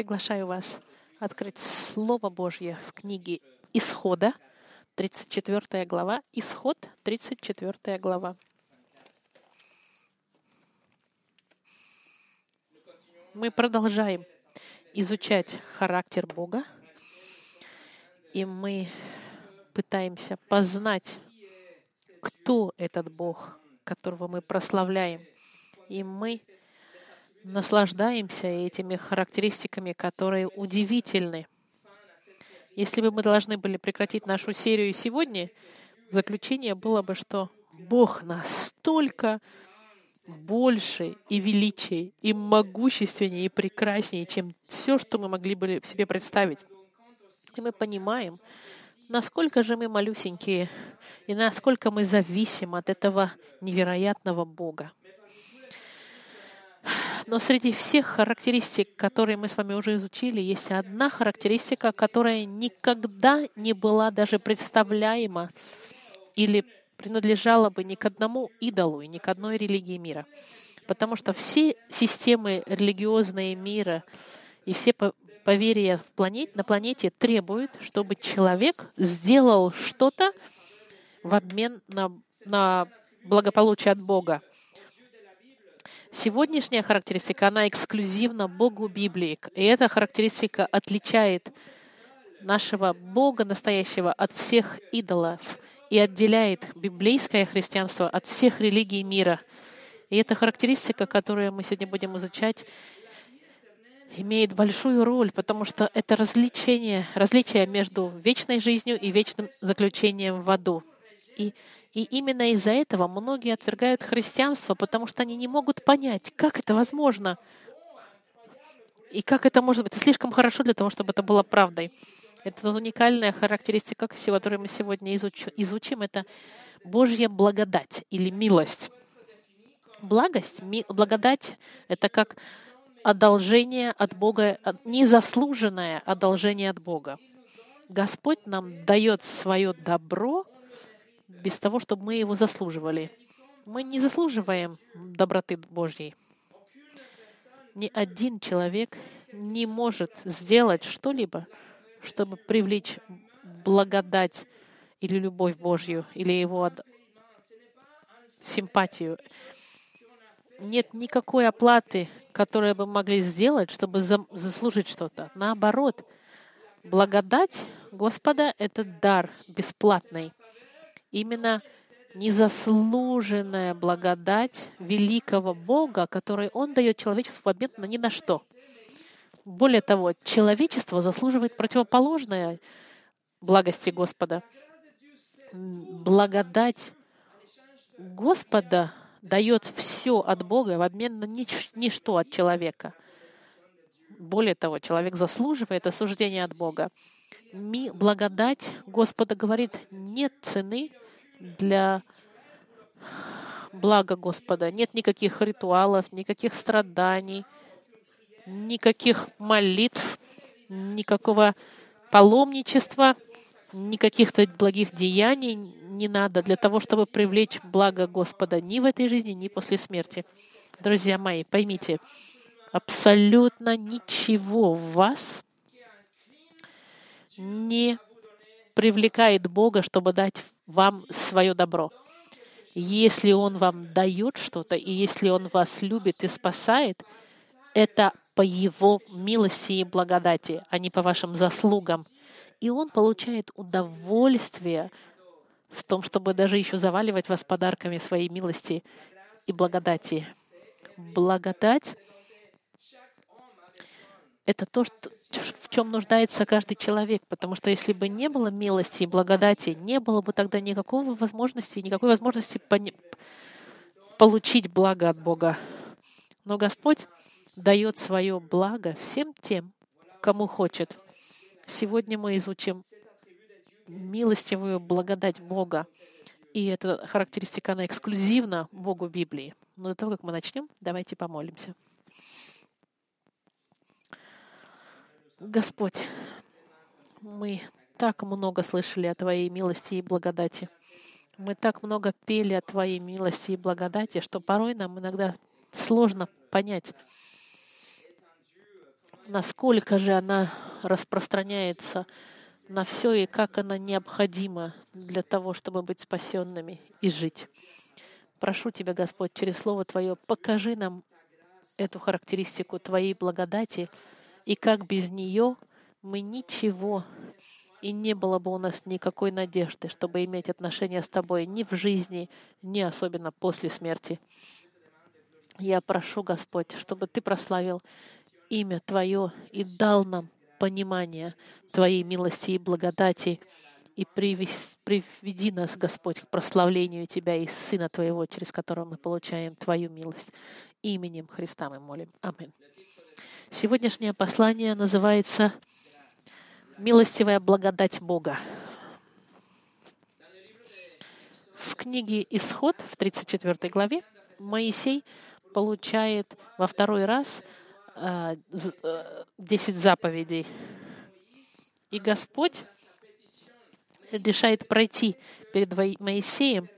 приглашаю вас открыть Слово Божье в книге Исхода, 34 глава. Исход, 34 глава. Мы продолжаем изучать характер Бога, и мы пытаемся познать, кто этот Бог, которого мы прославляем. И мы наслаждаемся этими характеристиками, которые удивительны. Если бы мы должны были прекратить нашу серию сегодня, заключение было бы, что Бог настолько больше и величие, и могущественнее, и прекраснее, чем все, что мы могли бы себе представить. И мы понимаем, насколько же мы малюсенькие, и насколько мы зависим от этого невероятного Бога. Но среди всех характеристик, которые мы с вами уже изучили, есть одна характеристика, которая никогда не была даже представляема или принадлежала бы ни к одному идолу и ни к одной религии мира. Потому что все системы религиозные мира и все поверья в планете, на планете требуют, чтобы человек сделал что-то в обмен на, на благополучие от Бога. Сегодняшняя характеристика, она эксклюзивна Богу Библии. И эта характеристика отличает нашего Бога настоящего от всех идолов и отделяет библейское христианство от всех религий мира. И эта характеристика, которую мы сегодня будем изучать, имеет большую роль, потому что это различие, различие между вечной жизнью и вечным заключением в аду. И и именно из-за этого многие отвергают христианство, потому что они не могут понять, как это возможно. И как это может быть? Это слишком хорошо для того, чтобы это было правдой. Это уникальная характеристика, которую мы сегодня изучим, это Божья благодать или милость. Благость, ми, благодать — это как одолжение от Бога, незаслуженное одолжение от Бога. Господь нам дает свое добро без того, чтобы мы его заслуживали. Мы не заслуживаем доброты Божьей. Ни один человек не может сделать что-либо, чтобы привлечь благодать или любовь Божью, или его симпатию. Нет никакой оплаты, которую бы могли сделать, чтобы заслужить что-то. Наоборот, благодать Господа — это дар бесплатный именно незаслуженная благодать великого Бога, который Он дает человечеству в обмен на ни на что. Более того, человечество заслуживает противоположное благости Господа. Благодать Господа дает все от Бога в обмен на нич- ничто от человека. Более того, человек заслуживает осуждения от Бога. Ми, благодать Господа говорит, нет цены для блага Господа. Нет никаких ритуалов, никаких страданий, никаких молитв, никакого паломничества, никаких-то благих деяний не надо для того, чтобы привлечь благо Господа ни в этой жизни, ни после смерти. Друзья мои, поймите, абсолютно ничего в вас не привлекает Бога, чтобы дать вам свое добро. Если Он вам дает что-то, и если Он вас любит и спасает, это по Его милости и благодати, а не по вашим заслугам. И Он получает удовольствие в том, чтобы даже еще заваливать вас подарками своей милости и благодати. Благодать — это то, что, в чем нуждается каждый человек, потому что если бы не было милости и благодати, не было бы тогда никакого возможности, никакой возможности пони- получить благо от Бога. Но Господь дает свое благо всем тем, кому хочет. Сегодня мы изучим милостивую благодать Бога. И эта характеристика, она эксклюзивна Богу Библии. Но до того, как мы начнем, давайте помолимся. Господь, мы так много слышали о Твоей милости и благодати. Мы так много пели о Твоей милости и благодати, что порой нам иногда сложно понять, насколько же она распространяется на все и как она необходима для того, чтобы быть спасенными и жить. Прошу Тебя, Господь, через Слово Твое, покажи нам эту характеристику Твоей благодати, и как без нее мы ничего, и не было бы у нас никакой надежды, чтобы иметь отношения с Тобой ни в жизни, ни особенно после смерти. Я прошу, Господь, чтобы Ты прославил имя Твое и дал нам понимание Твоей милости и благодати, и приведи нас, Господь, к прославлению Тебя и Сына Твоего, через которого мы получаем Твою милость. Именем Христа мы молим. Аминь. Сегодняшнее послание называется «Милостивая благодать Бога». В книге «Исход» в 34 главе Моисей получает во второй раз а, э, десять заповедей. И Господь решает пройти перед Моисеем.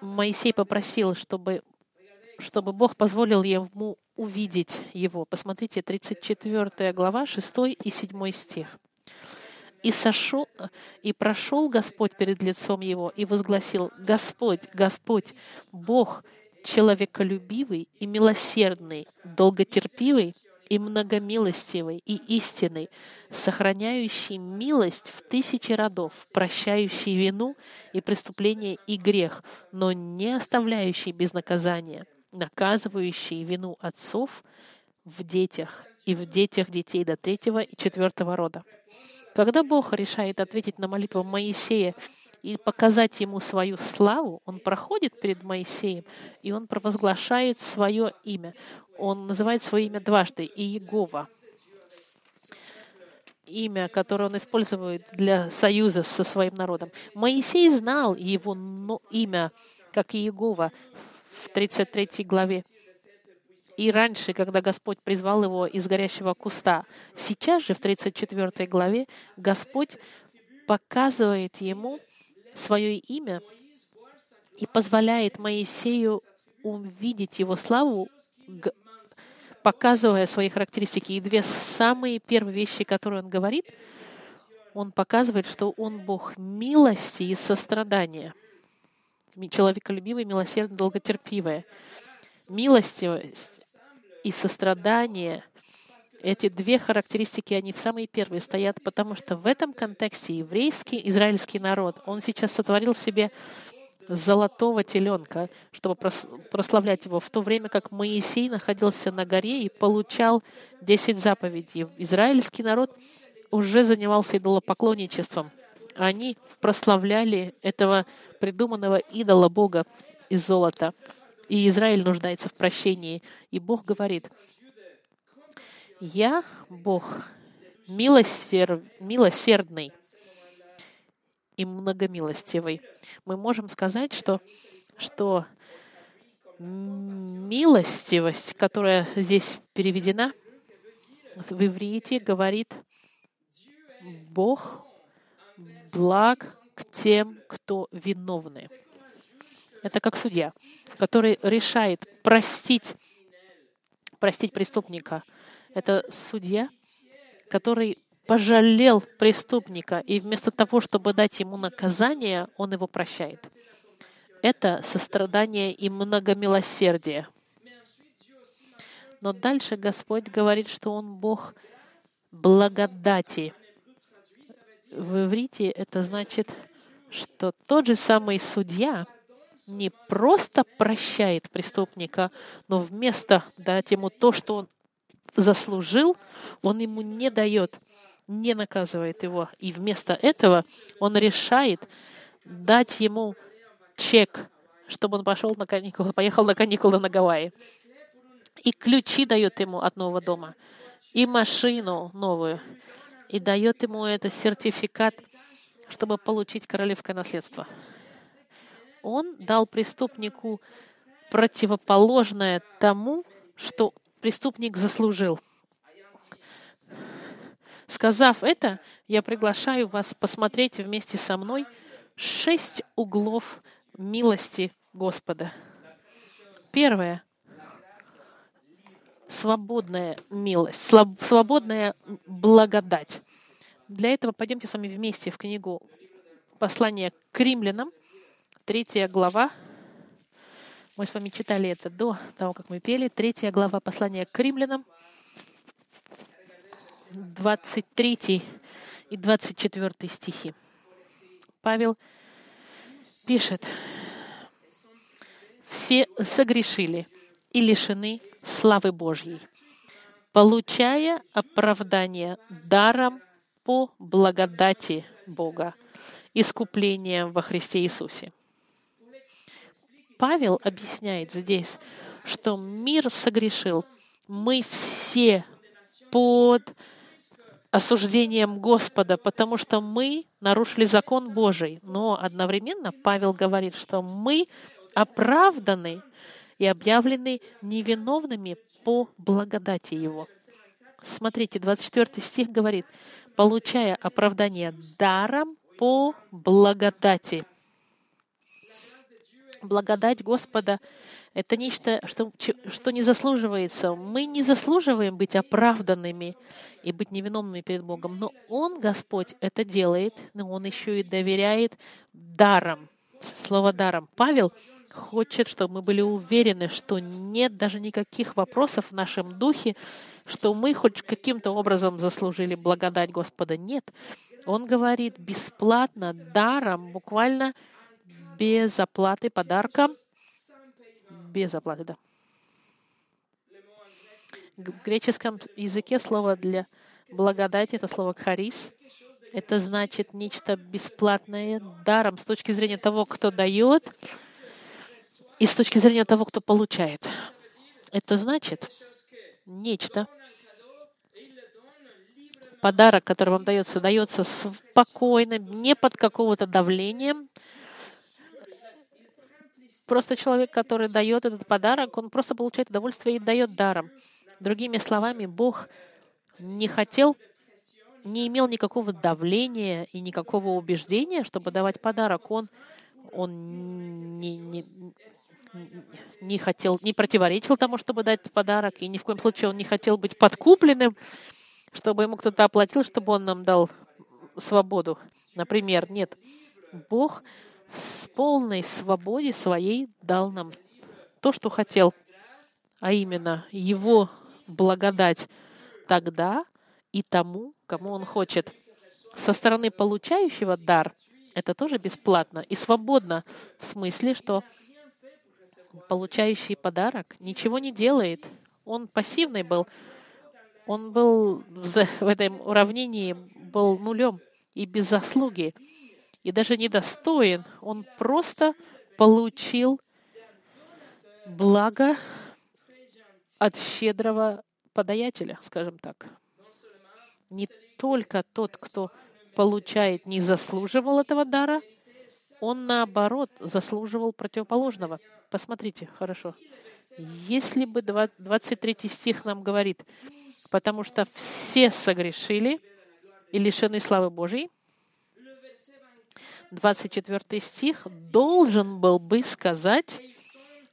Моисей попросил, чтобы, чтобы Бог позволил ему увидеть его. Посмотрите, 34 глава, 6 и 7 стих. И, сошел, и прошел Господь перед лицом его и возгласил, «Господь, Господь, Бог, человеколюбивый и милосердный, долготерпивый и многомилостивый и истинный, сохраняющий милость в тысячи родов, прощающий вину и преступление и грех, но не оставляющий без наказания, наказывающий вину отцов в детях и в детях детей до третьего и четвертого рода. Когда Бог решает ответить на молитву Моисея и показать ему свою славу, он проходит перед Моисеем, и он провозглашает свое имя. Он называет свое имя дважды, Иегова. Имя, которое он использует для союза со своим народом. Моисей знал его имя, как Иегова, в 33 главе. И раньше, когда Господь призвал его из горящего куста. Сейчас же, в 34 главе, Господь показывает ему свое имя и позволяет Моисею увидеть его славу, показывая свои характеристики. И две самые первые вещи, которые он говорит, он показывает, что он Бог милости и сострадания. Человеколюбивый, милосердный, долготерпивый. Милостивость и сострадание эти две характеристики, они в самые первые стоят, потому что в этом контексте еврейский, израильский народ, он сейчас сотворил себе золотого теленка, чтобы прославлять его, в то время как Моисей находился на горе и получал 10 заповедей. Израильский народ уже занимался идолопоклонничеством. Они прославляли этого придуманного идола Бога из золота. И Израиль нуждается в прощении. И Бог говорит, я Бог милосер... милосердный и многомилостивый. Мы можем сказать, что, что милостивость, которая здесь переведена в иврите, говорит Бог благ к тем, кто виновны. Это как судья, который решает простить, простить преступника — это судья, который пожалел преступника, и вместо того, чтобы дать ему наказание, он его прощает. Это сострадание и многомилосердие. Но дальше Господь говорит, что Он Бог благодати. В иврите это значит, что тот же самый судья не просто прощает преступника, но вместо дать ему то, что он заслужил, он ему не дает, не наказывает его. И вместо этого он решает дать ему чек, чтобы он пошел на каникулы, поехал на каникулы на Гавайи. И ключи дает ему от нового дома, и машину новую, и дает ему это сертификат, чтобы получить королевское наследство. Он дал преступнику противоположное тому, что преступник заслужил. Сказав это, я приглашаю вас посмотреть вместе со мной шесть углов милости Господа. Первое. Свободная милость, свободная благодать. Для этого пойдемте с вами вместе в книгу послания к римлянам, третья глава. Мы с вами читали это до того, как мы пели. Третья глава послания к римлянам, 23 и 24 стихи. Павел пишет, «Все согрешили и лишены славы Божьей, получая оправдание даром по благодати Бога, искуплением во Христе Иисусе». Павел объясняет здесь, что мир согрешил. Мы все под осуждением Господа, потому что мы нарушили закон Божий. Но одновременно Павел говорит, что мы оправданы и объявлены невиновными по благодати Его. Смотрите, 24 стих говорит, получая оправдание даром по благодати. Благодать Господа — это нечто, что, что не заслуживается. Мы не заслуживаем быть оправданными и быть невиновными перед Богом. Но Он, Господь, это делает, но Он еще и доверяет даром. Слово даром. Павел хочет, чтобы мы были уверены, что нет даже никаких вопросов в нашем духе, что мы хоть каким-то образом заслужили благодать Господа. Нет. Он говорит бесплатно, даром, буквально без оплаты подарка. Без оплаты, да. В греческом языке слово для благодати — это слово «харис». Это значит нечто бесплатное, даром с точки зрения того, кто дает, и с точки зрения того, кто получает. Это значит нечто, подарок, который вам дается, дается спокойно, не под какого-то давлением, Просто человек, который дает этот подарок, он просто получает удовольствие и дает даром. Другими словами, Бог не хотел, не имел никакого давления и никакого убеждения, чтобы давать подарок. Он, он не, не, не хотел, не противоречил тому, чтобы дать подарок, и ни в коем случае он не хотел быть подкупленным, чтобы ему кто-то оплатил, чтобы он нам дал свободу. Например, нет. Бог с полной свободе своей дал нам то, что хотел, а именно Его благодать тогда и тому, кому Он хочет. Со стороны получающего дар это тоже бесплатно и свободно, в смысле, что получающий подарок ничего не делает. Он пассивный был. Он был в этом уравнении был нулем и без заслуги и даже недостоин. Он просто получил благо от щедрого подаятеля, скажем так. Не только тот, кто получает, не заслуживал этого дара, он, наоборот, заслуживал противоположного. Посмотрите, хорошо. Если бы 23 стих нам говорит, потому что все согрешили и лишены славы Божьей, 24 стих, должен был бы сказать,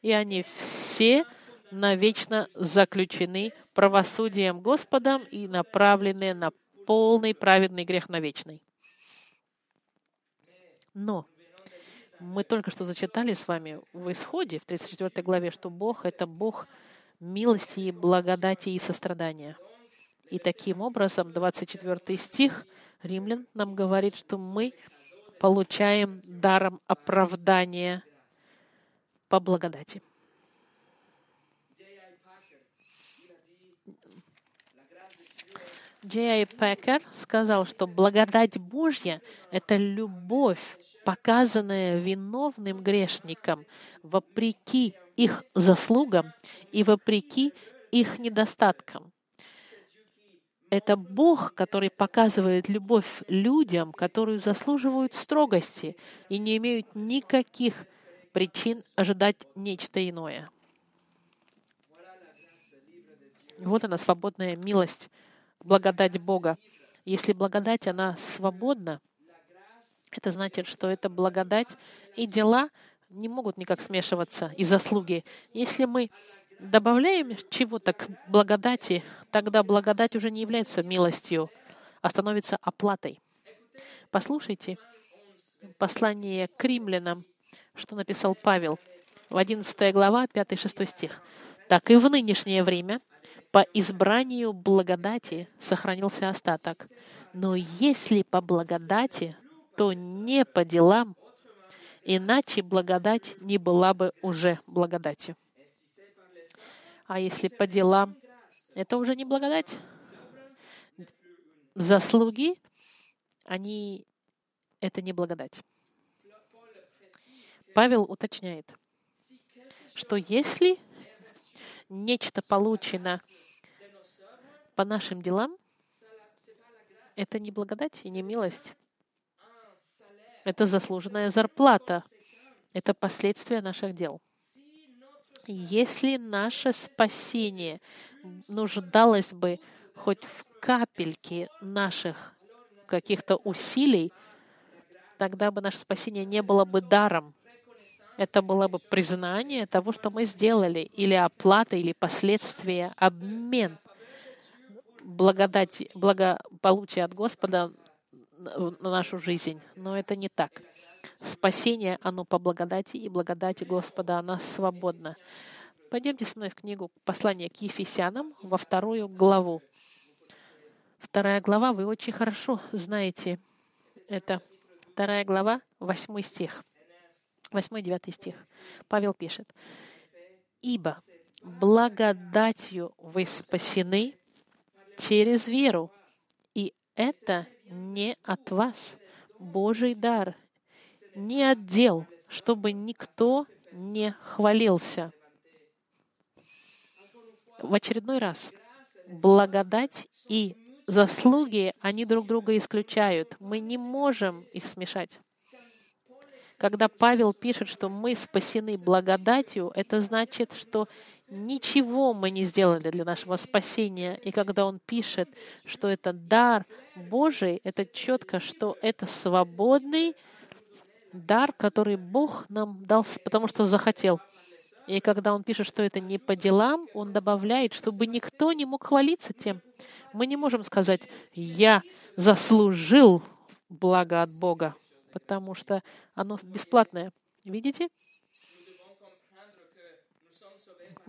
и они все навечно заключены правосудием Господом и направлены на полный праведный грех на вечный. Но мы только что зачитали с вами в Исходе, в 34 главе, что Бог — это Бог милости и благодати и сострадания. И таким образом 24 стих Римлян нам говорит, что мы получаем даром оправдания по благодати. Джей Пекер сказал, что благодать Божья — это любовь, показанная виновным грешникам вопреки их заслугам и вопреки их недостаткам. Это Бог, который показывает любовь людям, которые заслуживают строгости и не имеют никаких причин ожидать нечто иное. Вот она, свободная милость, благодать Бога. Если благодать, она свободна, это значит, что это благодать и дела не могут никак смешиваться и заслуги. Если мы добавляем чего-то к благодати, тогда благодать уже не является милостью, а становится оплатой. Послушайте послание к римлянам, что написал Павел в 11 глава, 5-6 стих. «Так и в нынешнее время по избранию благодати сохранился остаток. Но если по благодати, то не по делам, иначе благодать не была бы уже благодатью. А если по делам, это уже не благодать. Заслуги, они это не благодать. Павел уточняет, что если нечто получено по нашим делам, это не благодать и не милость. Это заслуженная зарплата. Это последствия наших дел. Если наше спасение нуждалось бы хоть в капельке наших каких-то усилий, тогда бы наше спасение не было бы даром. Это было бы признание того, что мы сделали, или оплата, или последствия, обмен благодать, благополучия от Господа на нашу жизнь. Но это не так. Спасение, оно по благодати, и благодати Господа, она свободна. Пойдемте со мной в книгу «Послание к Ефесянам» во вторую главу. Вторая глава, вы очень хорошо знаете. Это вторая глава, восьмой стих. Восьмой, девятый стих. Павел пишет. «Ибо благодатью вы спасены через веру, и это не от вас, Божий дар, не отдел, чтобы никто не хвалился. В очередной раз, благодать и заслуги, они друг друга исключают. Мы не можем их смешать. Когда Павел пишет, что мы спасены благодатью, это значит, что ничего мы не сделали для нашего спасения. И когда он пишет, что это дар Божий, это четко, что это свободный дар, который Бог нам дал, потому что захотел. И когда он пишет, что это не по делам, он добавляет, чтобы никто не мог хвалиться тем. Мы не можем сказать, я заслужил благо от Бога, потому что оно бесплатное. Видите?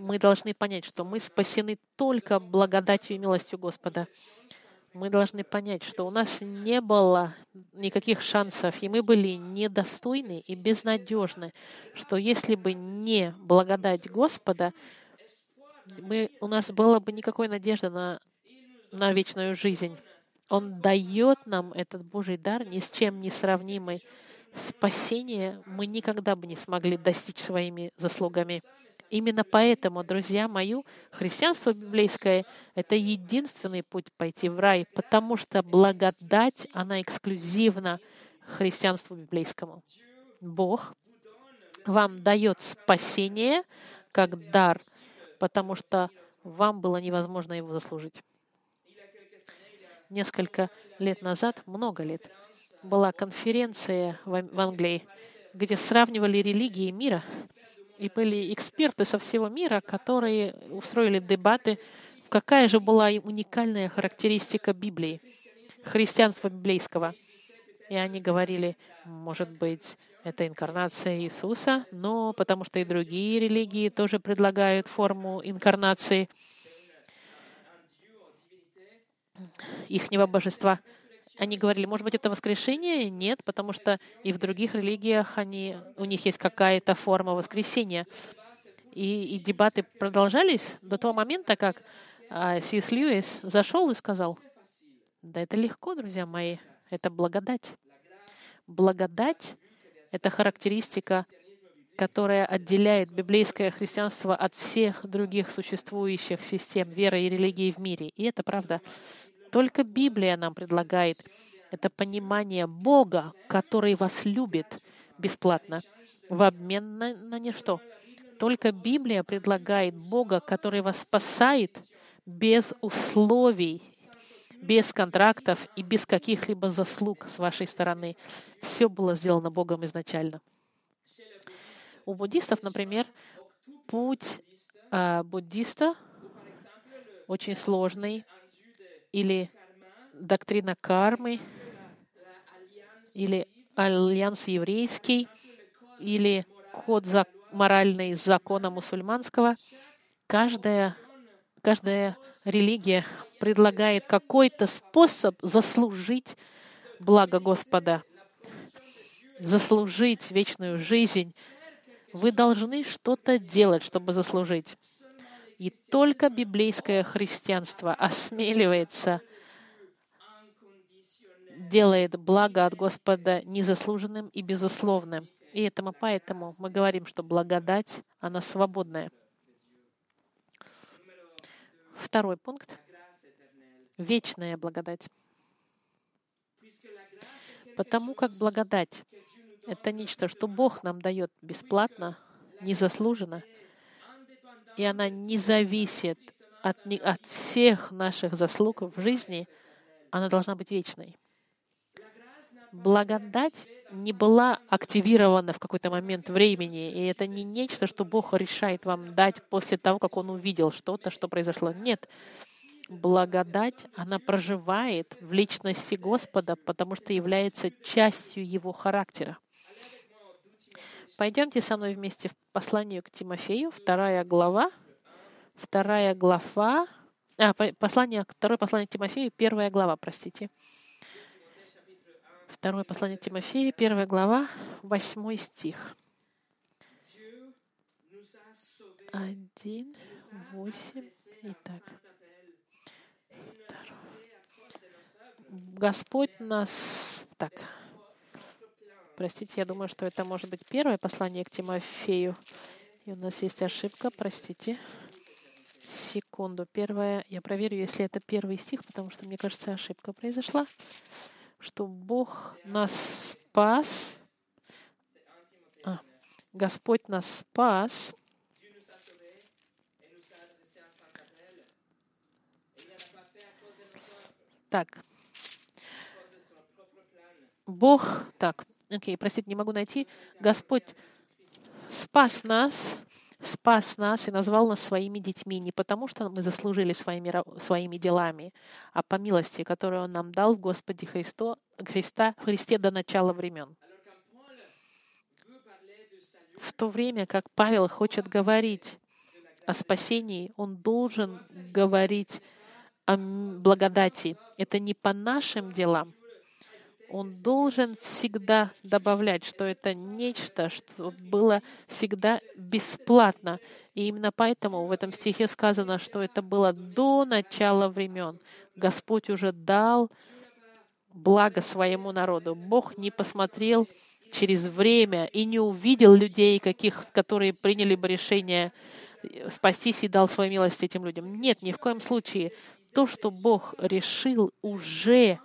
Мы должны понять, что мы спасены только благодатью и милостью Господа мы должны понять, что у нас не было никаких шансов, и мы были недостойны и безнадежны, что если бы не благодать Господа, мы, у нас была бы никакой надежды на, на вечную жизнь. Он дает нам этот Божий дар, ни с чем не сравнимый. Спасение мы никогда бы не смогли достичь своими заслугами. Именно поэтому, друзья мои, христианство библейское — это единственный путь пойти в рай, потому что благодать, она эксклюзивна христианству библейскому. Бог вам дает спасение как дар, потому что вам было невозможно его заслужить. Несколько лет назад, много лет, была конференция в Англии, где сравнивали религии мира — и были эксперты со всего мира, которые устроили дебаты, какая же была уникальная характеристика Библии, христианства библейского. И они говорили, может быть, это инкарнация Иисуса, но потому что и другие религии тоже предлагают форму инкарнации ихнего божества. Они говорили, может быть, это воскрешение? Нет, потому что и в других религиях они, у них есть какая-то форма воскресения. И, и дебаты продолжались до того момента, как а, Сис Льюис зашел и сказал, да это легко, друзья мои, это благодать. Благодать — это характеристика, которая отделяет библейское христианство от всех других существующих систем веры и религии в мире. И это правда. Только Библия нам предлагает это понимание Бога, который вас любит бесплатно, в обмен на, на ничто. Только Библия предлагает Бога, который вас спасает без условий, без контрактов и без каких-либо заслуг с вашей стороны. Все было сделано Богом изначально. У буддистов, например, путь а, буддиста, очень сложный, или доктрина кармы, или альянс еврейский, или код за, моральный закона мусульманского. Каждая, каждая религия предлагает какой-то способ заслужить благо Господа, заслужить вечную жизнь. Вы должны что-то делать, чтобы заслужить. И только библейское христианство осмеливается делает благо от Господа незаслуженным и безусловным. И этому поэтому мы говорим, что благодать, она свободная. Второй пункт. Вечная благодать. Потому как благодать — это нечто, что Бог нам дает бесплатно, незаслуженно, и она не зависит от, от всех наших заслуг в жизни, она должна быть вечной. Благодать не была активирована в какой-то момент времени, и это не нечто, что Бог решает вам дать после того, как Он увидел что-то, что произошло. Нет, благодать, она проживает в личности Господа, потому что является частью Его характера. Пойдемте со мной вместе в посланию к Тимофею, вторая глава, вторая глава, а, послание, второе послание к Тимофею, первая глава, простите. Второе послание к Тимофею, первая глава, восьмой стих. Один, восемь, итак. Господь нас... Так, простите, я думаю, что это может быть первое послание к Тимофею. И у нас есть ошибка, простите. Секунду. Первое, я проверю, если это первый стих, потому что, мне кажется, ошибка произошла. Что Бог нас спас. А, Господь нас спас Так. Бог, так, окей, простите, не могу найти. Господь спас нас, спас нас и назвал нас своими детьми не потому, что мы заслужили своими, своими делами, а по милости, которую Он нам дал в Господе Христо, Христа, в Христе до начала времен. В то время, как Павел хочет говорить о спасении, он должен говорить о благодати. Это не по нашим делам. Он должен всегда добавлять, что это нечто, что было всегда бесплатно. И именно поэтому в этом стихе сказано, что это было до начала времен. Господь уже дал благо своему народу. Бог не посмотрел через время и не увидел людей, каких, которые приняли бы решение спастись и дал свою милость этим людям. Нет, ни в коем случае то, что Бог решил уже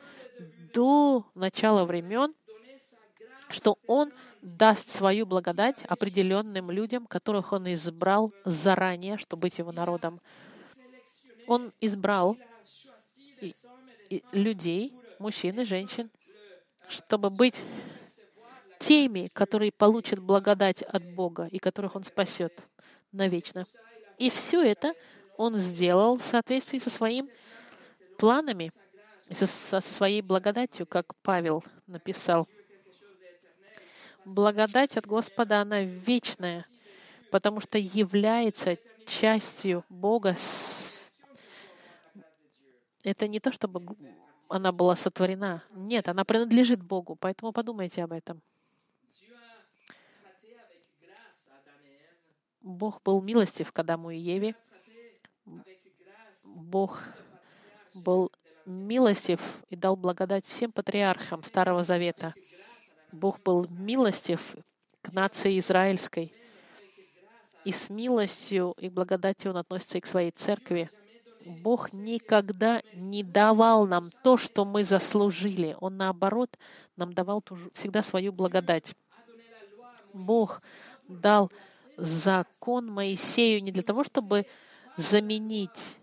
до начала времен, что Он даст свою благодать определенным людям, которых Он избрал заранее, чтобы быть Его народом. Он избрал людей, мужчин и женщин, чтобы быть теми, которые получат благодать от Бога и которых Он спасет навечно. И все это Он сделал в соответствии со своим планами, со, со своей благодатью, как Павел написал. Благодать от Господа, она вечная, потому что является частью Бога. Это не то, чтобы она была сотворена. Нет, она принадлежит Богу, поэтому подумайте об этом. Бог был милостив к Адаму и Еве. Бог был милостив и дал благодать всем патриархам Старого Завета. Бог был милостив к нации израильской. И с милостью и благодатью Он относится и к своей церкви. Бог никогда не давал нам то, что мы заслужили. Он, наоборот, нам давал всегда свою благодать. Бог дал закон Моисею не для того, чтобы заменить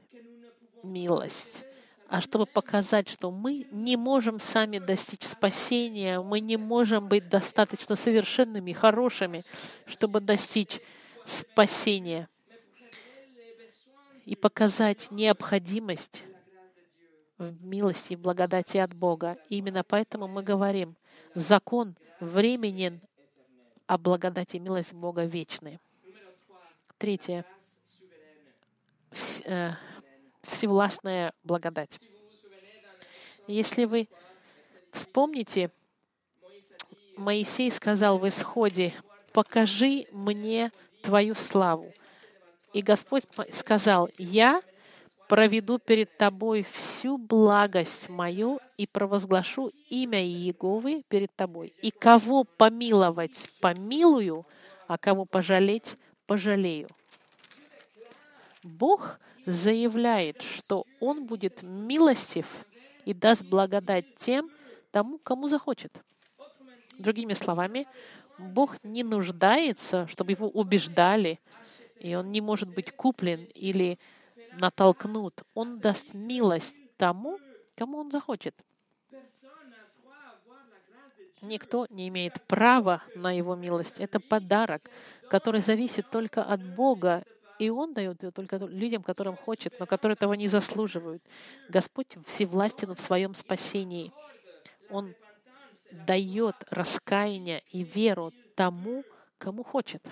милость, а чтобы показать, что мы не можем сами достичь спасения, мы не можем быть достаточно совершенными, хорошими, чтобы достичь спасения. и показать необходимость в милости и благодати от Бога. И именно поэтому мы говорим, закон временен, а благодать и милость Бога вечны. Третье. Всевластная благодать. Если вы вспомните, Моисей сказал в исходе, «Покажи мне Твою славу». И Господь сказал, «Я проведу перед тобой всю благость мою и провозглашу имя Иеговы перед тобой. И кого помиловать, помилую, а кого пожалеть, пожалею». Бог заявляет, что Он будет милостив и даст благодать тем, тому, кому захочет. Другими словами, Бог не нуждается, чтобы его убеждали, и он не может быть куплен или натолкнут. Он даст милость тому, кому он захочет. Никто не имеет права на его милость. Это подарок, который зависит только от Бога, и Он дает ее только людям, которым хочет, но которые этого не заслуживают. Господь всевластен в своем спасении. Он дает раскаяние и веру тому, кому хочет.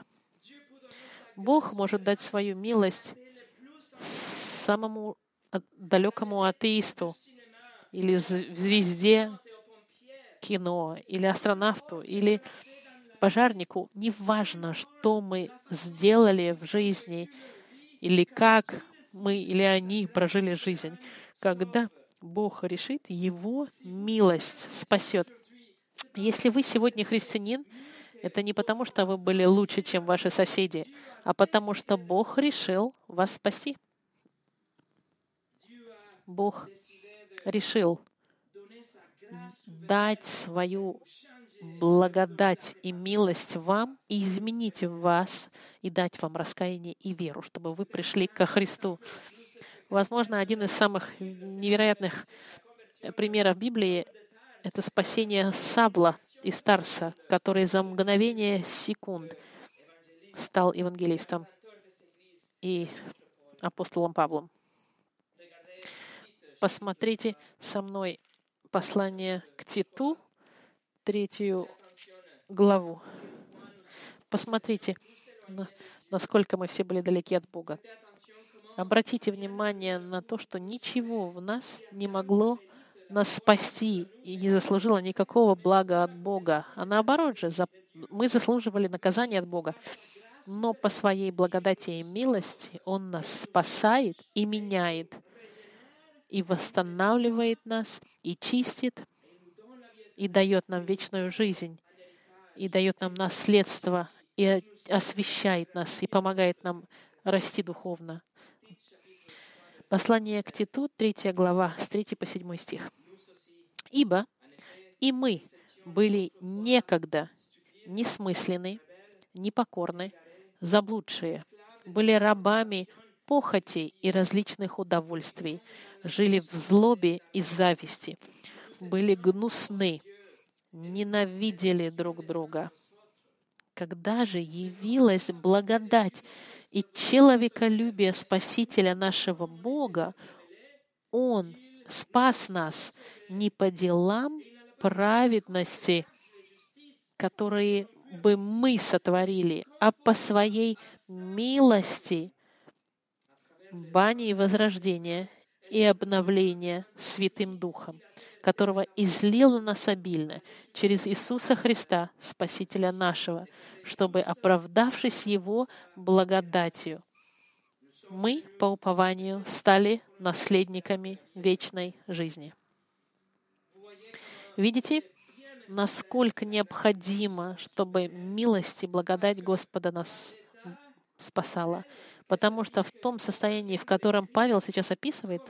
Бог может дать свою милость самому далекому атеисту или звезде кино, или астронавту, или пожарнику. Неважно, что мы сделали в жизни, или как мы или они прожили жизнь. Когда Бог решит, Его милость спасет. Если вы сегодня христианин, это не потому, что вы были лучше, чем ваши соседи, а потому что Бог решил вас спасти. Бог решил дать свою благодать и милость вам и изменить вас и дать вам раскаяние и веру, чтобы вы пришли ко Христу. Возможно, один из самых невероятных примеров Библии — это спасение Сабла из Тарса, который за мгновение секунд стал евангелистом и апостолом Павлом. Посмотрите со мной послание к Титу, третью главу. Посмотрите, насколько мы все были далеки от Бога. Обратите внимание на то, что ничего в нас не могло нас спасти и не заслужило никакого блага от Бога. А наоборот же, мы заслуживали наказания от Бога. Но по своей благодати и милости Он нас спасает и меняет, и восстанавливает нас, и чистит, и дает нам вечную жизнь, и дает нам наследство, и освещает нас, и помогает нам расти духовно. Послание к Титу, 3 глава, с 3 по 7 стих. «Ибо и мы были некогда несмысленны, непокорны, заблудшие, были рабами похотей и различных удовольствий, жили в злобе и зависти, были гнусны, ненавидели друг друга. Когда же явилась благодать и человеколюбие Спасителя нашего Бога, Он спас нас не по делам праведности, которые бы мы сотворили, а по своей милости, бани и возрождения и обновления Святым Духом, которого излил на нас обильно через Иисуса Христа, Спасителя нашего, чтобы, оправдавшись Его благодатью, мы по упованию стали наследниками вечной жизни. Видите, насколько необходимо, чтобы милость и благодать Господа нас спасала. Потому что в том состоянии, в котором Павел сейчас описывает,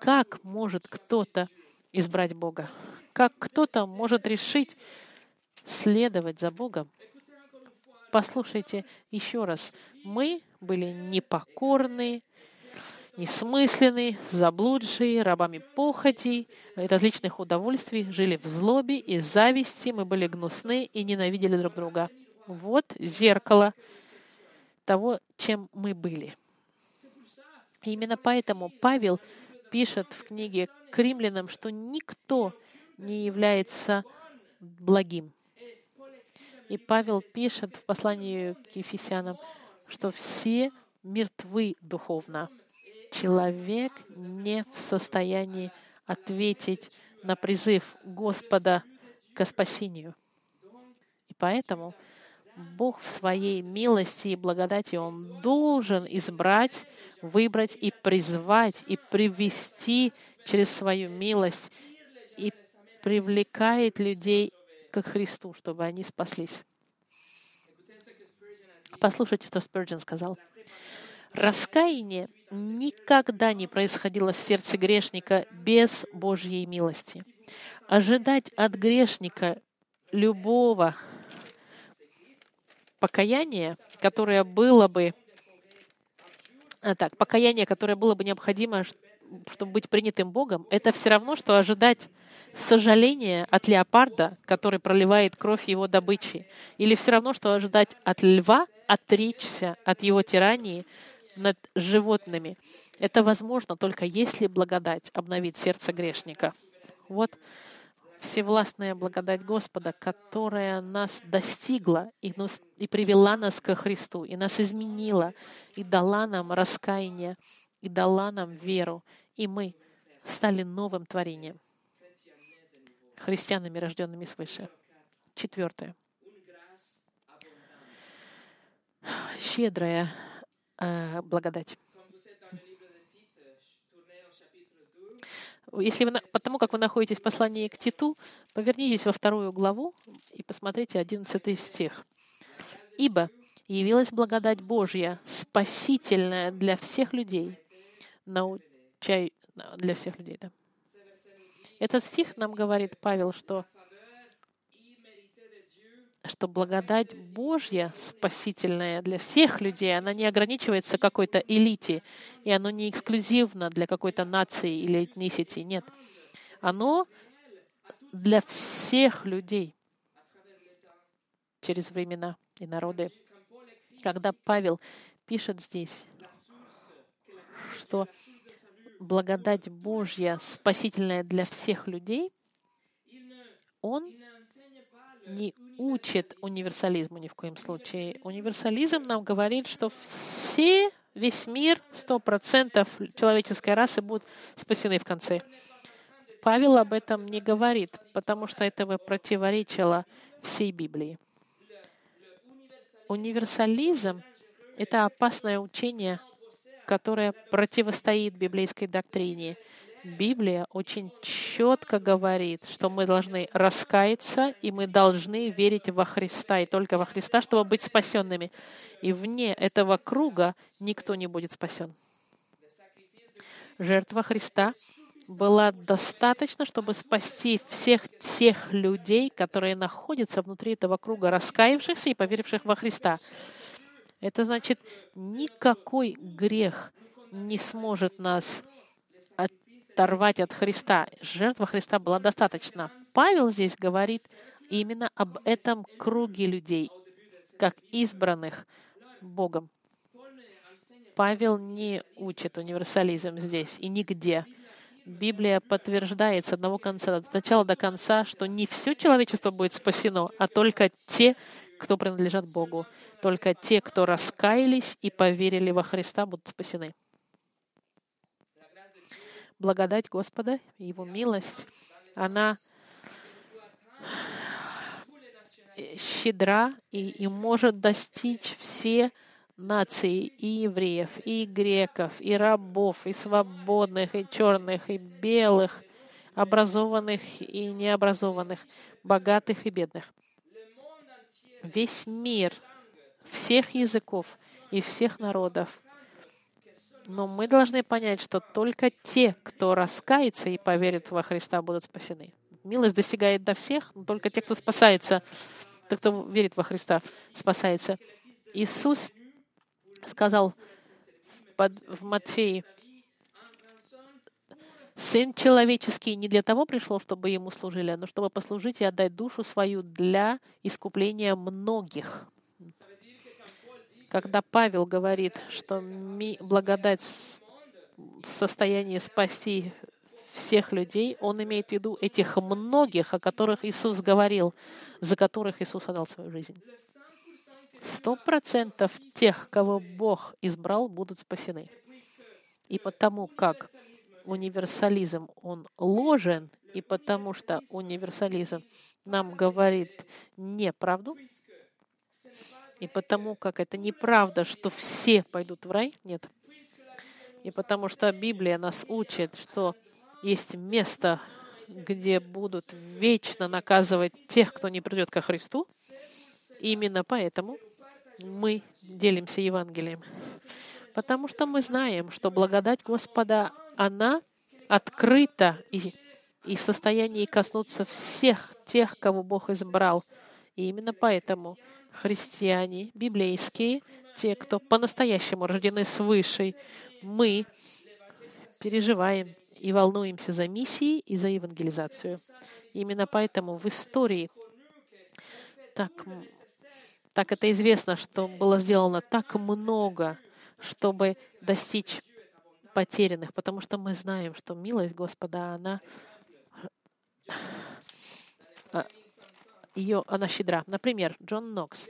как может кто-то избрать Бога? Как кто-то может решить следовать за Богом? Послушайте еще раз. Мы были непокорны, несмысленные, заблудшие, рабами похотей, различных удовольствий, жили в злобе и зависти, мы были гнусны и ненавидели друг друга. Вот зеркало того, чем мы были. И именно поэтому Павел пишет в книге к римлянам, что никто не является благим. И Павел пишет в послании к Ефесянам, что все мертвы духовно. Человек не в состоянии ответить на призыв Господа к спасению. И поэтому Бог в своей милости и благодати, Он должен избрать, выбрать и призвать, и привести через свою милость, и привлекает людей к Христу, чтобы они спаслись. Послушайте, что Спurgeon сказал. Раскаяние никогда не происходило в сердце грешника без Божьей милости. Ожидать от грешника любого покаяния, которое было бы а, так, покаяние, которое было бы необходимо, чтобы быть принятым Богом, это все равно, что ожидать сожаления от леопарда, который проливает кровь его добычи, или все равно, что ожидать от льва отречься от его тирании над животными. Это возможно только если благодать обновит сердце грешника. Вот всевластная благодать Господа, которая нас достигла и, нас, и привела нас ко Христу, и нас изменила, и дала нам раскаяние, и дала нам веру, и мы стали новым творением, христианами, рожденными свыше. Четвертое. Щедрая э, благодать. Если вы, потому как вы находитесь в послании к Титу, повернитесь во вторую главу и посмотрите 11 стих. «Ибо явилась благодать Божья, спасительная для всех людей, научай для всех людей». Да. Этот стих нам говорит Павел, что что благодать Божья, спасительная для всех людей, она не ограничивается какой-то элите, и оно не эксклюзивно для какой-то нации или этнисити. Нет. Оно для всех людей через времена и народы. Когда Павел пишет здесь, что благодать Божья, спасительная для всех людей, он не учит универсализму ни в коем случае. Универсализм нам говорит, что все, весь мир, сто процентов человеческой расы будут спасены в конце. Павел об этом не говорит, потому что это бы противоречило всей Библии. Универсализм — это опасное учение, которое противостоит библейской доктрине. Библия очень четко говорит, что мы должны раскаяться, и мы должны верить во Христа, и только во Христа, чтобы быть спасенными. И вне этого круга никто не будет спасен. Жертва Христа была достаточно, чтобы спасти всех тех людей, которые находятся внутри этого круга, раскаявшихся и поверивших во Христа. Это значит, никакой грех не сможет нас оторвать от Христа. Жертва Христа была достаточно. Павел здесь говорит именно об этом круге людей, как избранных Богом. Павел не учит универсализм здесь и нигде. Библия подтверждает с одного конца, от начала до конца, что не все человечество будет спасено, а только те, кто принадлежат Богу. Только те, кто раскаялись и поверили во Христа, будут спасены благодать Господа, Его милость, она щедра и, и может достичь все нации, и евреев, и греков, и рабов, и свободных, и черных, и белых, образованных и необразованных, богатых и бедных. Весь мир, всех языков и всех народов но мы должны понять, что только те, кто раскается и поверит во Христа, будут спасены. Милость достигает до всех, но только те, кто спасается, те, кто верит во Христа, спасается. Иисус сказал в Матфеи, Сын человеческий не для того пришел, чтобы ему служили, но чтобы послужить и отдать душу свою для искупления многих. Когда Павел говорит, что благодать в состоянии спасти всех людей, Он имеет в виду этих многих, о которых Иисус говорил, за которых Иисус отдал свою жизнь. Сто процентов тех, кого Бог избрал, будут спасены. И потому как универсализм, он ложен, и потому что универсализм нам говорит неправду, и потому как это неправда, что все пойдут в рай, нет. И потому что Библия нас учит, что есть место, где будут вечно наказывать тех, кто не придет ко Христу. И именно поэтому мы делимся Евангелием. Потому что мы знаем, что благодать Господа, она открыта и, и в состоянии коснуться всех тех, кого Бог избрал. И именно поэтому христиане, библейские, те, кто по-настоящему рождены свыше, мы переживаем и волнуемся за миссии и за евангелизацию. Именно поэтому в истории так, так это известно, что было сделано так много, чтобы достичь потерянных, потому что мы знаем, что милость Господа, она а, ее, она щедра. Например, Джон Нокс.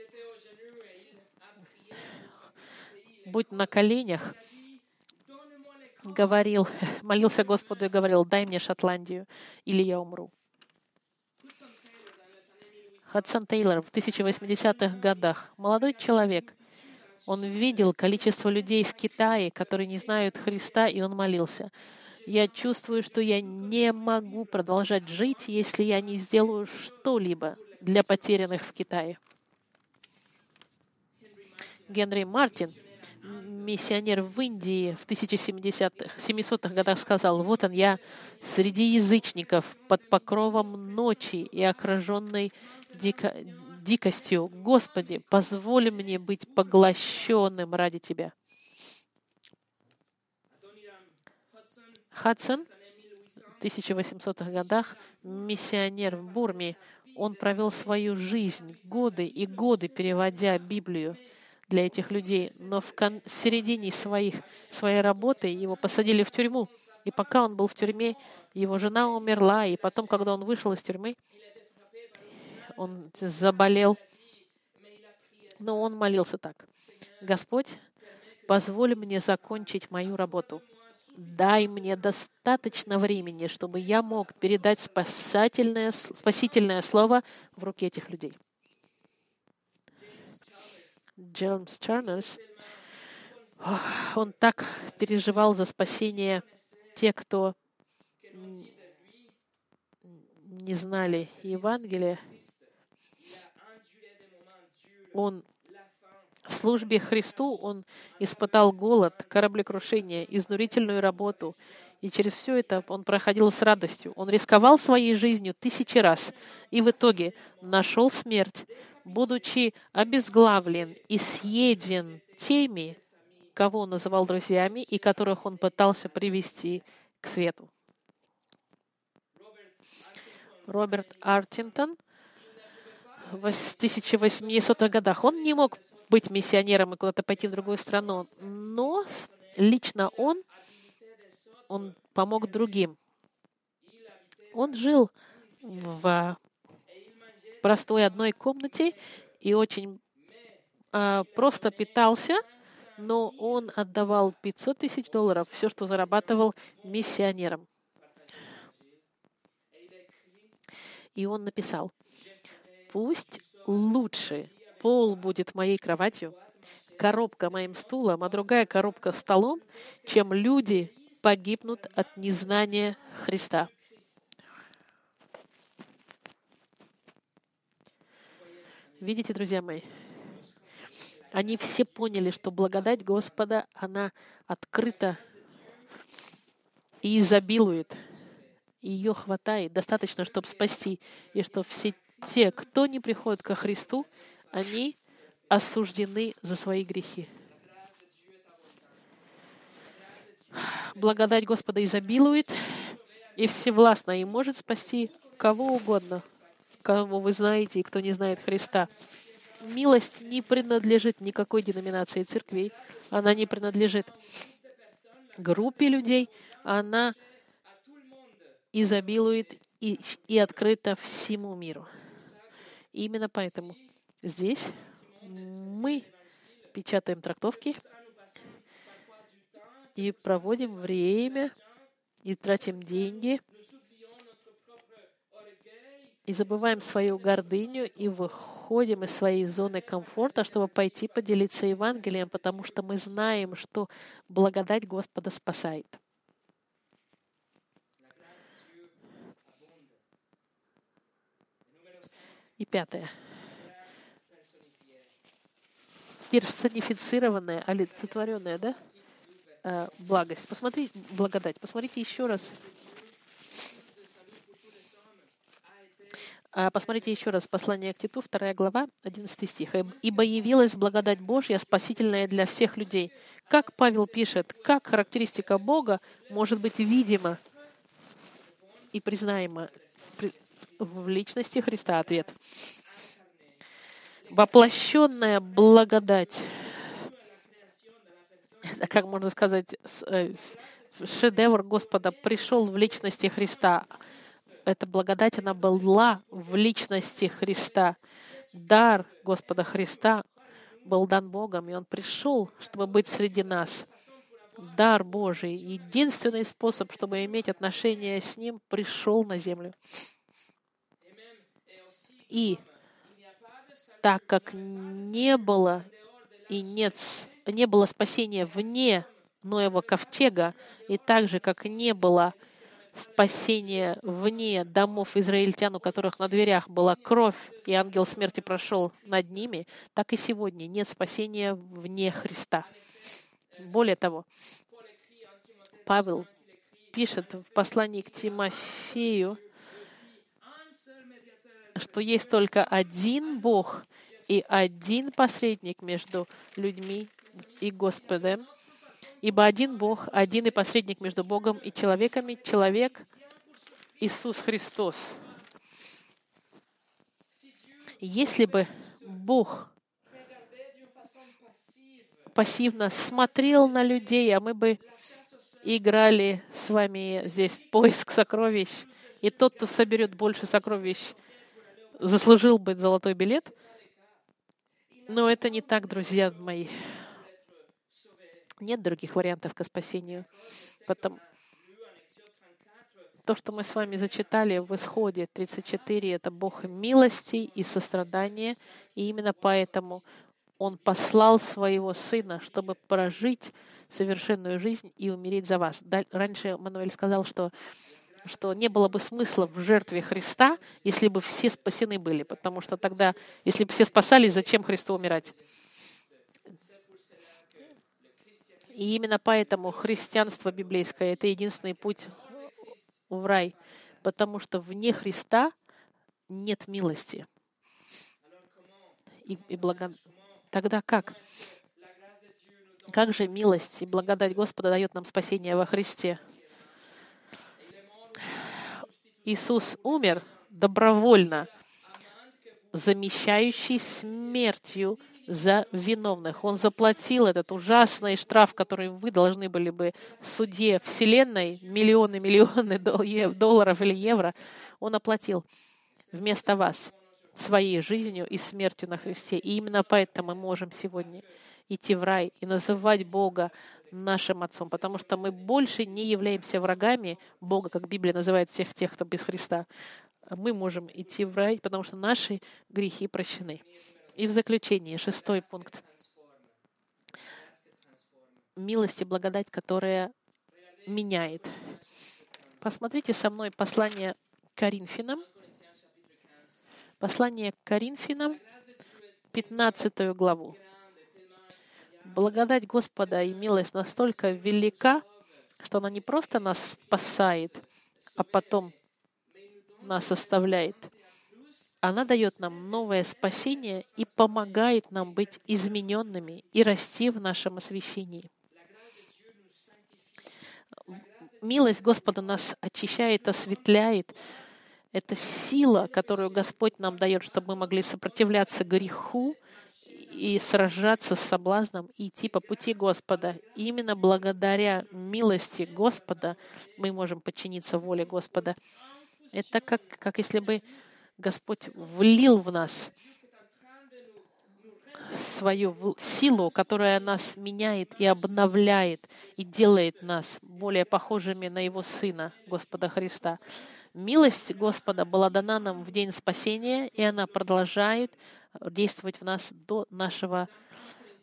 Будь на коленях, говорил, молился Господу и говорил, дай мне Шотландию, или я умру. Хадсон Тейлор в 1080-х годах, молодой человек, он видел количество людей в Китае, которые не знают Христа, и он молился. Я чувствую, что я не могу продолжать жить, если я не сделаю что-либо для потерянных в Китае. Генри Мартин миссионер в Индии в 1700-х годах сказал, «Вот он, я среди язычников, под покровом ночи и окруженной дико, дикостью. Господи, позволь мне быть поглощенным ради Тебя». Хадсон в 1800-х годах, миссионер в Бурме, он провел свою жизнь, годы и годы переводя Библию для этих людей. Но в, кон- середине своих, своей работы его посадили в тюрьму. И пока он был в тюрьме, его жена умерла. И потом, когда он вышел из тюрьмы, он заболел. Но он молился так. «Господь, позволь мне закончить мою работу. Дай мне достаточно времени, чтобы я мог передать спасательное, спасительное слово в руки этих людей». Джеймс Чернерс, он так переживал за спасение тех, кто не знали Евангелия. Он службе Христу он испытал голод, кораблекрушение, изнурительную работу. И через все это он проходил с радостью. Он рисковал своей жизнью тысячи раз и в итоге нашел смерть, будучи обезглавлен и съеден теми, кого он называл друзьями и которых он пытался привести к свету. Роберт Артинтон в 1800-х годах, он не мог быть миссионером и куда-то пойти в другую страну, но лично он, он помог другим. Он жил в простой одной комнате и очень э, просто питался, но он отдавал 500 тысяч долларов, все, что зарабатывал миссионерам. И он написал, пусть лучше пол будет моей кроватью, коробка моим стулом, а другая коробка столом, чем люди погибнут от незнания Христа. Видите, друзья мои, они все поняли, что благодать Господа, она открыта и изобилует. Ее хватает, достаточно, чтобы спасти. И что все те, кто не приходит ко Христу, они осуждены за свои грехи. Благодать Господа изобилует и всевластна, и может спасти кого угодно — кого вы знаете и кто не знает Христа. Милость не принадлежит никакой деноминации церквей. Она не принадлежит группе людей, она изобилует и, и открыта всему миру. Именно поэтому здесь мы печатаем трактовки и проводим время и тратим деньги и забываем свою гордыню и выходим из своей зоны комфорта, чтобы пойти поделиться Евангелием, потому что мы знаем, что благодать Господа спасает. И пятое. Персонифицированная, олицетворенная, да? Э, благость. Посмотрите, благодать. Посмотрите еще раз А, посмотрите еще раз послание к Титу, 2 глава, 11 стих. «Ибо явилась благодать Божья, спасительная для всех людей». Как Павел пишет, как характеристика Бога может быть видима и признаема в личности Христа? Ответ. Воплощенная благодать, как можно сказать, э, шедевр Господа пришел в личности Христа — эта благодать, она была в личности Христа. Дар Господа Христа был дан Богом, и Он пришел, чтобы быть среди нас. Дар Божий, единственный способ, чтобы иметь отношение с Ним, пришел на землю. И так как не было и нет, не было спасения вне Ноева ковчега, и так же, как не было спасение вне домов израильтян, у которых на дверях была кровь, и ангел смерти прошел над ними, так и сегодня нет спасения вне Христа. Более того, Павел пишет в послании к Тимофею, что есть только один Бог и один посредник между людьми и Господом, Ибо один Бог, один и посредник между Богом и человеками, человек Иисус Христос. Если бы Бог пассивно смотрел на людей, а мы бы играли с вами здесь в поиск сокровищ, и тот, кто соберет больше сокровищ, заслужил бы золотой билет. Но это не так, друзья мои. Нет других вариантов к спасению. Потому... То, что мы с вами зачитали в Исходе 34, это Бог милости и сострадания, и именно поэтому Он послал Своего Сына, чтобы прожить совершенную жизнь и умереть за вас. Раньше Мануэль сказал, что что не было бы смысла в жертве Христа, если бы все спасены были, потому что тогда, если бы все спасались, зачем Христу умирать? И именно поэтому христианство библейское — это единственный путь в рай, потому что вне Христа нет милости. И, и благо... Тогда как? Как же милость и благодать Господа дает нам спасение во Христе? Иисус умер добровольно, замещающий смертью за виновных. Он заплатил этот ужасный штраф, который вы должны были бы в суде Вселенной, миллионы, миллионы долларов или евро, он оплатил вместо вас своей жизнью и смертью на Христе. И именно поэтому мы можем сегодня идти в рай и называть Бога нашим Отцом, потому что мы больше не являемся врагами Бога, как Библия называет всех тех, кто без Христа. Мы можем идти в рай, потому что наши грехи прощены. И в заключение, шестой пункт. Милость и благодать, которая меняет. Посмотрите со мной послание Коринфянам. Послание Коринфянам, 15 главу. Благодать Господа и милость настолько велика, что она не просто нас спасает, а потом нас оставляет — она дает нам новое спасение и помогает нам быть измененными и расти в нашем освящении. Милость Господа нас очищает, осветляет. Это сила, которую Господь нам дает, чтобы мы могли сопротивляться греху и сражаться с соблазном, и идти по пути Господа. И именно благодаря милости Господа мы можем подчиниться воле Господа. Это как, как если бы Господь влил в нас свою силу, которая нас меняет и обновляет, и делает нас более похожими на Его Сына, Господа Христа. Милость Господа была дана нам в день спасения, и она продолжает действовать в нас до нашего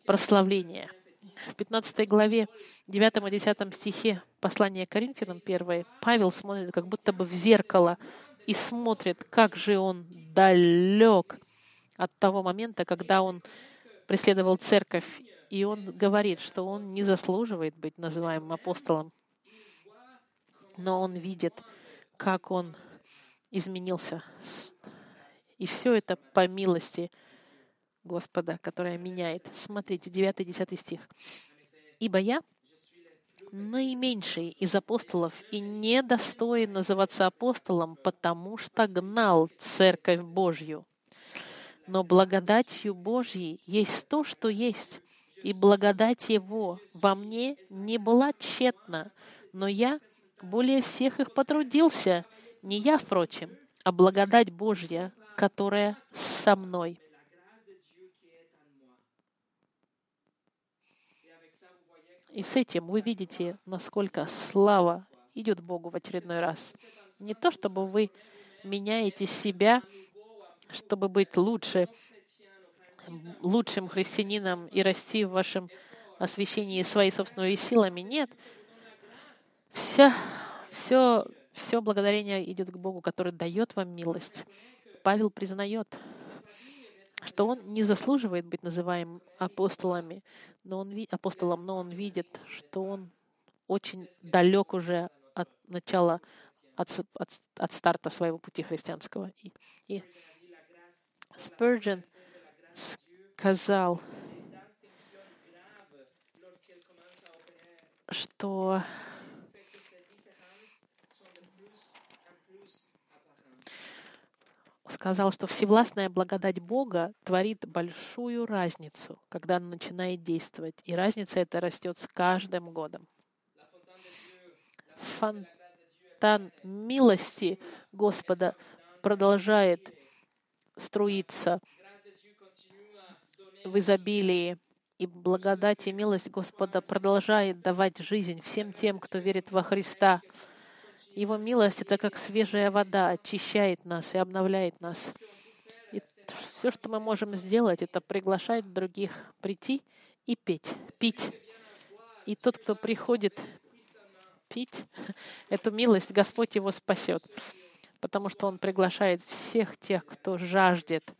прославления. В 15 главе, 9 и 10 стихе послания Коринфянам 1, Павел смотрит как будто бы в зеркало и смотрит, как же он далек от того момента, когда он преследовал церковь. И он говорит, что он не заслуживает быть называемым апостолом. Но он видит, как он изменился. И все это по милости Господа, которая меняет. Смотрите, 9-10 стих. «Ибо я наименьший из апостолов и недостоин называться апостолом, потому что гнал Церковь Божью. Но благодатью Божьей есть то, что есть, и благодать Его во мне не была тщетна, но я более всех их потрудился, не я, впрочем, а благодать Божья, которая со мной. И с этим вы видите, насколько слава идет Богу в очередной раз. Не то, чтобы вы меняете себя, чтобы быть лучше, лучшим христианином и расти в вашем освящении своей собственными силами. Нет. Все, все, все благодарение идет к Богу, который дает вам милость. Павел признает, что он не заслуживает быть называемым апостолами, но он, апостолом, но он видит, что он очень далек уже от начала, от, от, от старта своего пути христианского. И, и Спurgeon сказал, что сказал, что всевластная благодать Бога творит большую разницу, когда она начинает действовать. И разница эта растет с каждым годом. Фонтан милости Господа продолжает струиться в изобилии. И благодать и милость Господа продолжает давать жизнь всем тем, кто верит во Христа. Его милость — это как свежая вода, очищает нас и обновляет нас. И все, что мы можем сделать, это приглашать других прийти и петь, пить. И тот, кто приходит пить эту милость, Господь его спасет, потому что Он приглашает всех тех, кто жаждет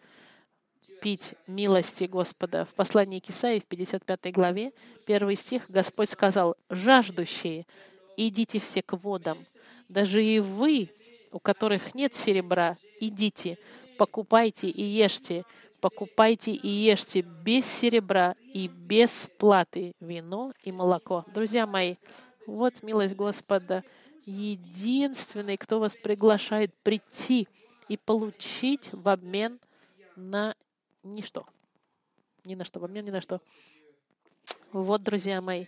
пить милости Господа. В послании к Исаии, в 55 главе, первый стих, Господь сказал, «Жаждущие, идите все к водам, даже и вы, у которых нет серебра, идите, покупайте и ешьте, покупайте и ешьте без серебра и без платы вино и молоко. Друзья мои, вот милость Господа, единственный, кто вас приглашает прийти и получить в обмен на ничто. Ни на что, в обмен ни на что. Вот, друзья мои,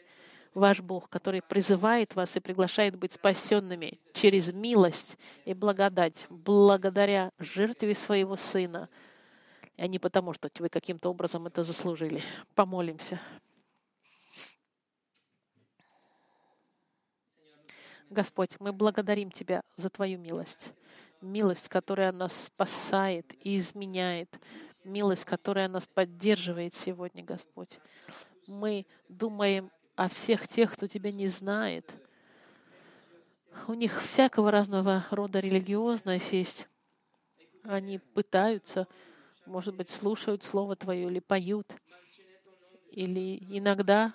ваш Бог, который призывает вас и приглашает быть спасенными через милость и благодать, благодаря жертве своего Сына, а не потому, что вы каким-то образом это заслужили. Помолимся. Господь, мы благодарим Тебя за Твою милость. Милость, которая нас спасает и изменяет. Милость, которая нас поддерживает сегодня, Господь. Мы думаем а всех тех, кто тебя не знает. У них всякого разного рода религиозность есть. Они пытаются, может быть, слушают Слово Твое или поют, или иногда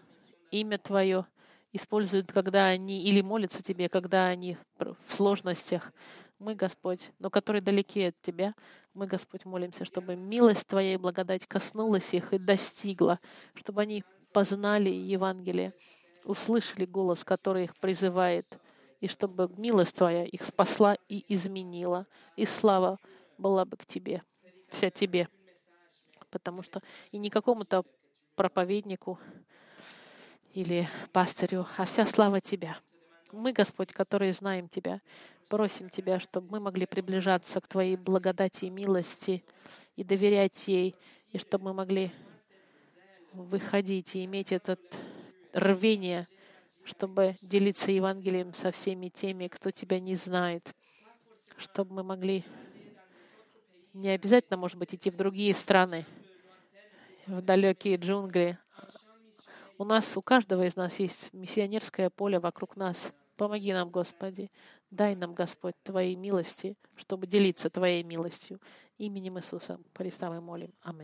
имя Твое используют, когда они или молятся Тебе, когда они в сложностях. Мы, Господь, но которые далеки от Тебя, мы, Господь, молимся, чтобы милость Твоя и благодать коснулась их и достигла, чтобы они познали Евангелие, услышали голос, который их призывает, и чтобы милость Твоя их спасла и изменила, и слава была бы к Тебе, вся Тебе. потому что и не какому-то проповеднику или пастырю, а вся слава Тебя. Мы, Господь, которые знаем Тебя, просим Тебя, чтобы мы могли приближаться к Твоей благодати и милости и доверять ей, и чтобы мы могли выходить и иметь это рвение, чтобы делиться Евангелием со всеми теми, кто Тебя не знает, чтобы мы могли не обязательно, может быть, идти в другие страны, в далекие джунгли. У нас, у каждого из нас есть миссионерское поле вокруг нас. Помоги нам, Господи. Дай нам, Господь, Твоей милости, чтобы делиться Твоей милостью. Именем Иисуса Христа мы молим. Аминь.